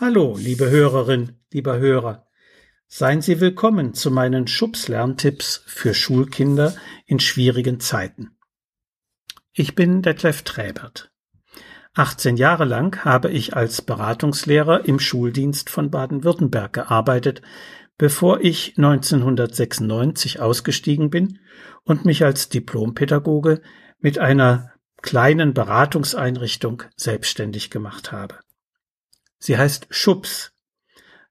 Hallo, liebe Hörerin, lieber Hörer. Seien Sie willkommen zu meinen Schubs-Lerntipps für Schulkinder in schwierigen Zeiten. Ich bin Detlef Träbert. 18 Jahre lang habe ich als Beratungslehrer im Schuldienst von Baden-Württemberg gearbeitet, bevor ich 1996 ausgestiegen bin und mich als Diplompädagoge mit einer kleinen Beratungseinrichtung selbstständig gemacht habe. Sie heißt Schubs.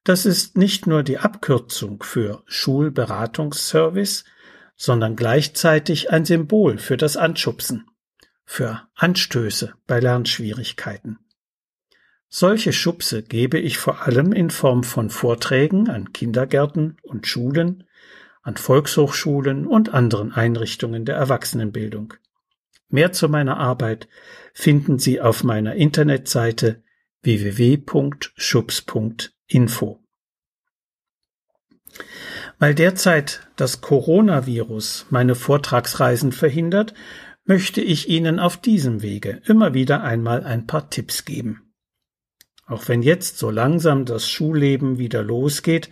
Das ist nicht nur die Abkürzung für Schulberatungsservice, sondern gleichzeitig ein Symbol für das Anschubsen, für Anstöße bei Lernschwierigkeiten. Solche Schubse gebe ich vor allem in Form von Vorträgen an Kindergärten und Schulen, an Volkshochschulen und anderen Einrichtungen der Erwachsenenbildung. Mehr zu meiner Arbeit finden Sie auf meiner Internetseite www.schubs.info. Weil derzeit das Coronavirus meine Vortragsreisen verhindert, möchte ich Ihnen auf diesem Wege immer wieder einmal ein paar Tipps geben. Auch wenn jetzt so langsam das Schulleben wieder losgeht,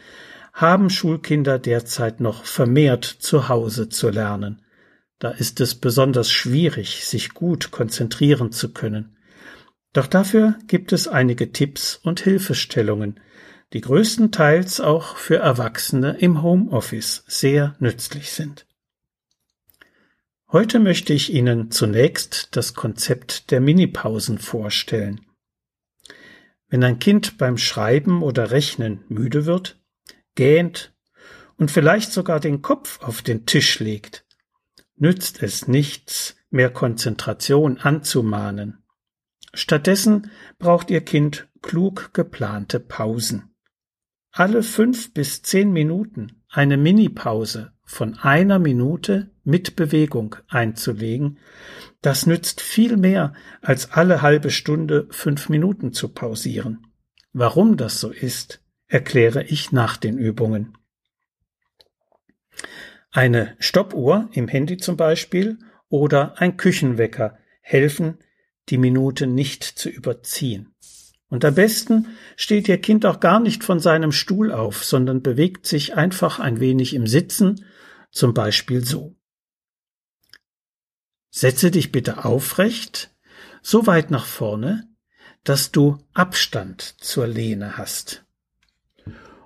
haben Schulkinder derzeit noch vermehrt zu Hause zu lernen. Da ist es besonders schwierig, sich gut konzentrieren zu können. Doch dafür gibt es einige Tipps und Hilfestellungen, die größtenteils auch für Erwachsene im Homeoffice sehr nützlich sind. Heute möchte ich Ihnen zunächst das Konzept der Minipausen vorstellen. Wenn ein Kind beim Schreiben oder Rechnen müde wird, gähnt und vielleicht sogar den Kopf auf den Tisch legt, nützt es nichts, mehr Konzentration anzumahnen. Stattdessen braucht Ihr Kind klug geplante Pausen. Alle fünf bis zehn Minuten eine Minipause von einer Minute mit Bewegung einzulegen, das nützt viel mehr, als alle halbe Stunde fünf Minuten zu pausieren. Warum das so ist, erkläre ich nach den Übungen. Eine Stoppuhr im Handy zum Beispiel oder ein Küchenwecker helfen, die Minute nicht zu überziehen. Und am besten steht Ihr Kind auch gar nicht von seinem Stuhl auf, sondern bewegt sich einfach ein wenig im Sitzen, zum Beispiel so. Setze dich bitte aufrecht, so weit nach vorne, dass du Abstand zur Lehne hast.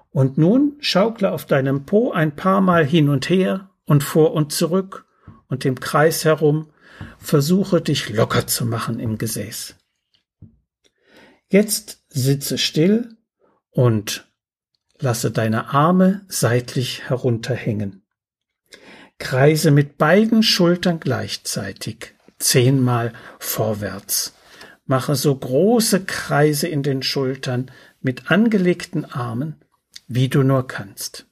Und nun schaukle auf deinem Po ein paar Mal hin und her und vor und zurück und im Kreis herum Versuche dich locker zu machen im Gesäß. Jetzt sitze still und lasse deine Arme seitlich herunterhängen. Kreise mit beiden Schultern gleichzeitig zehnmal vorwärts. Mache so große Kreise in den Schultern mit angelegten Armen, wie du nur kannst.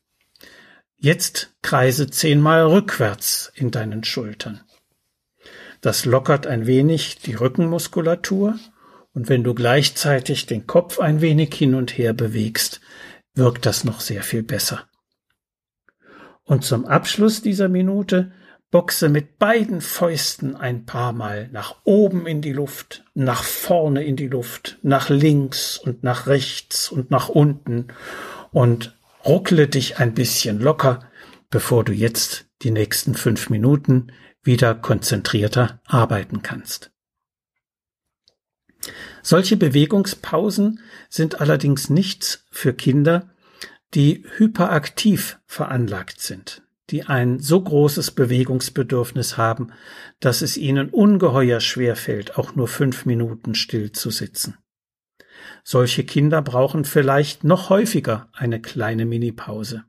Jetzt kreise zehnmal rückwärts in deinen Schultern. Das lockert ein wenig die Rückenmuskulatur und wenn du gleichzeitig den Kopf ein wenig hin und her bewegst, wirkt das noch sehr viel besser. Und zum Abschluss dieser Minute boxe mit beiden Fäusten ein paar Mal nach oben in die Luft, nach vorne in die Luft, nach links und nach rechts und nach unten und ruckle dich ein bisschen locker, bevor du jetzt die nächsten fünf Minuten wieder konzentrierter arbeiten kannst. Solche Bewegungspausen sind allerdings nichts für Kinder, die hyperaktiv veranlagt sind, die ein so großes Bewegungsbedürfnis haben, dass es ihnen ungeheuer schwer fällt, auch nur fünf Minuten still zu sitzen. Solche Kinder brauchen vielleicht noch häufiger eine kleine Minipause.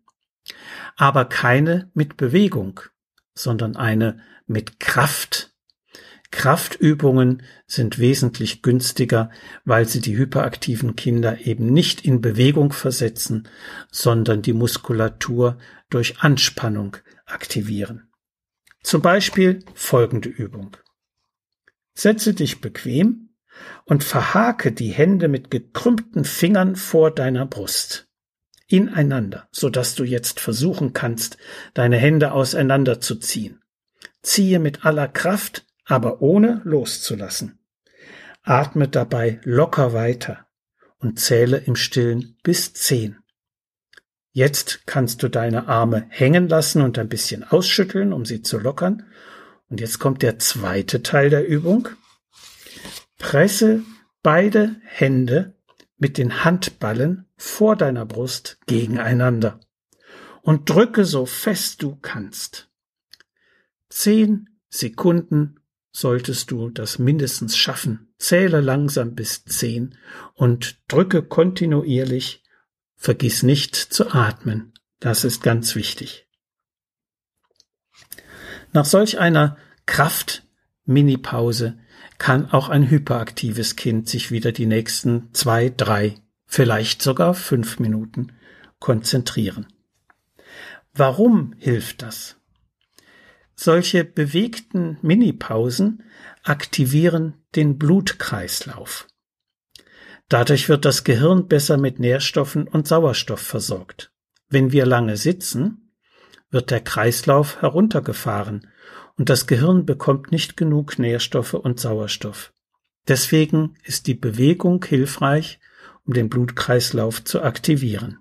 Aber keine mit Bewegung, sondern eine mit Kraft. Kraftübungen sind wesentlich günstiger, weil sie die hyperaktiven Kinder eben nicht in Bewegung versetzen, sondern die Muskulatur durch Anspannung aktivieren. Zum Beispiel folgende Übung. Setze dich bequem und verhake die Hände mit gekrümmten Fingern vor deiner Brust ineinander, so dass du jetzt versuchen kannst, deine Hände auseinanderzuziehen. Ziehe mit aller Kraft, aber ohne loszulassen. Atme dabei locker weiter und zähle im Stillen bis zehn. Jetzt kannst du deine Arme hängen lassen und ein bisschen ausschütteln, um sie zu lockern. Und jetzt kommt der zweite Teil der Übung. Presse beide Hände mit den Handballen vor deiner Brust gegeneinander und drücke so fest du kannst. Zehn Sekunden solltest du das mindestens schaffen. Zähle langsam bis zehn und drücke kontinuierlich. Vergiss nicht zu atmen. Das ist ganz wichtig. Nach solch einer Kraft-Mini-Pause kann auch ein hyperaktives Kind sich wieder die nächsten zwei, drei, vielleicht sogar fünf Minuten konzentrieren. Warum hilft das? Solche bewegten Minipausen aktivieren den Blutkreislauf. Dadurch wird das Gehirn besser mit Nährstoffen und Sauerstoff versorgt. Wenn wir lange sitzen, wird der Kreislauf heruntergefahren und das Gehirn bekommt nicht genug Nährstoffe und Sauerstoff. Deswegen ist die Bewegung hilfreich, um den Blutkreislauf zu aktivieren.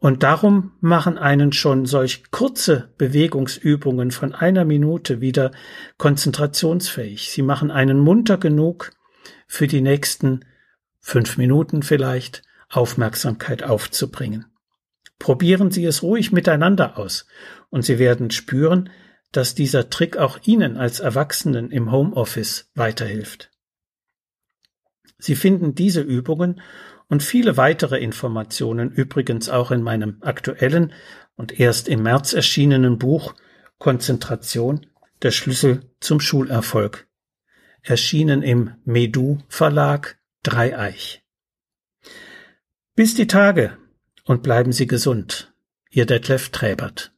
Und darum machen einen schon solch kurze Bewegungsübungen von einer Minute wieder konzentrationsfähig. Sie machen einen munter genug für die nächsten fünf Minuten vielleicht Aufmerksamkeit aufzubringen. Probieren Sie es ruhig miteinander aus und Sie werden spüren, dass dieser Trick auch Ihnen als Erwachsenen im Homeoffice weiterhilft. Sie finden diese Übungen und viele weitere Informationen übrigens auch in meinem aktuellen und erst im März erschienenen Buch Konzentration, der Schlüssel zum Schulerfolg, erschienen im Medu Verlag Dreieich. Bis die Tage und bleiben Sie gesund. Ihr Detlef Träbert.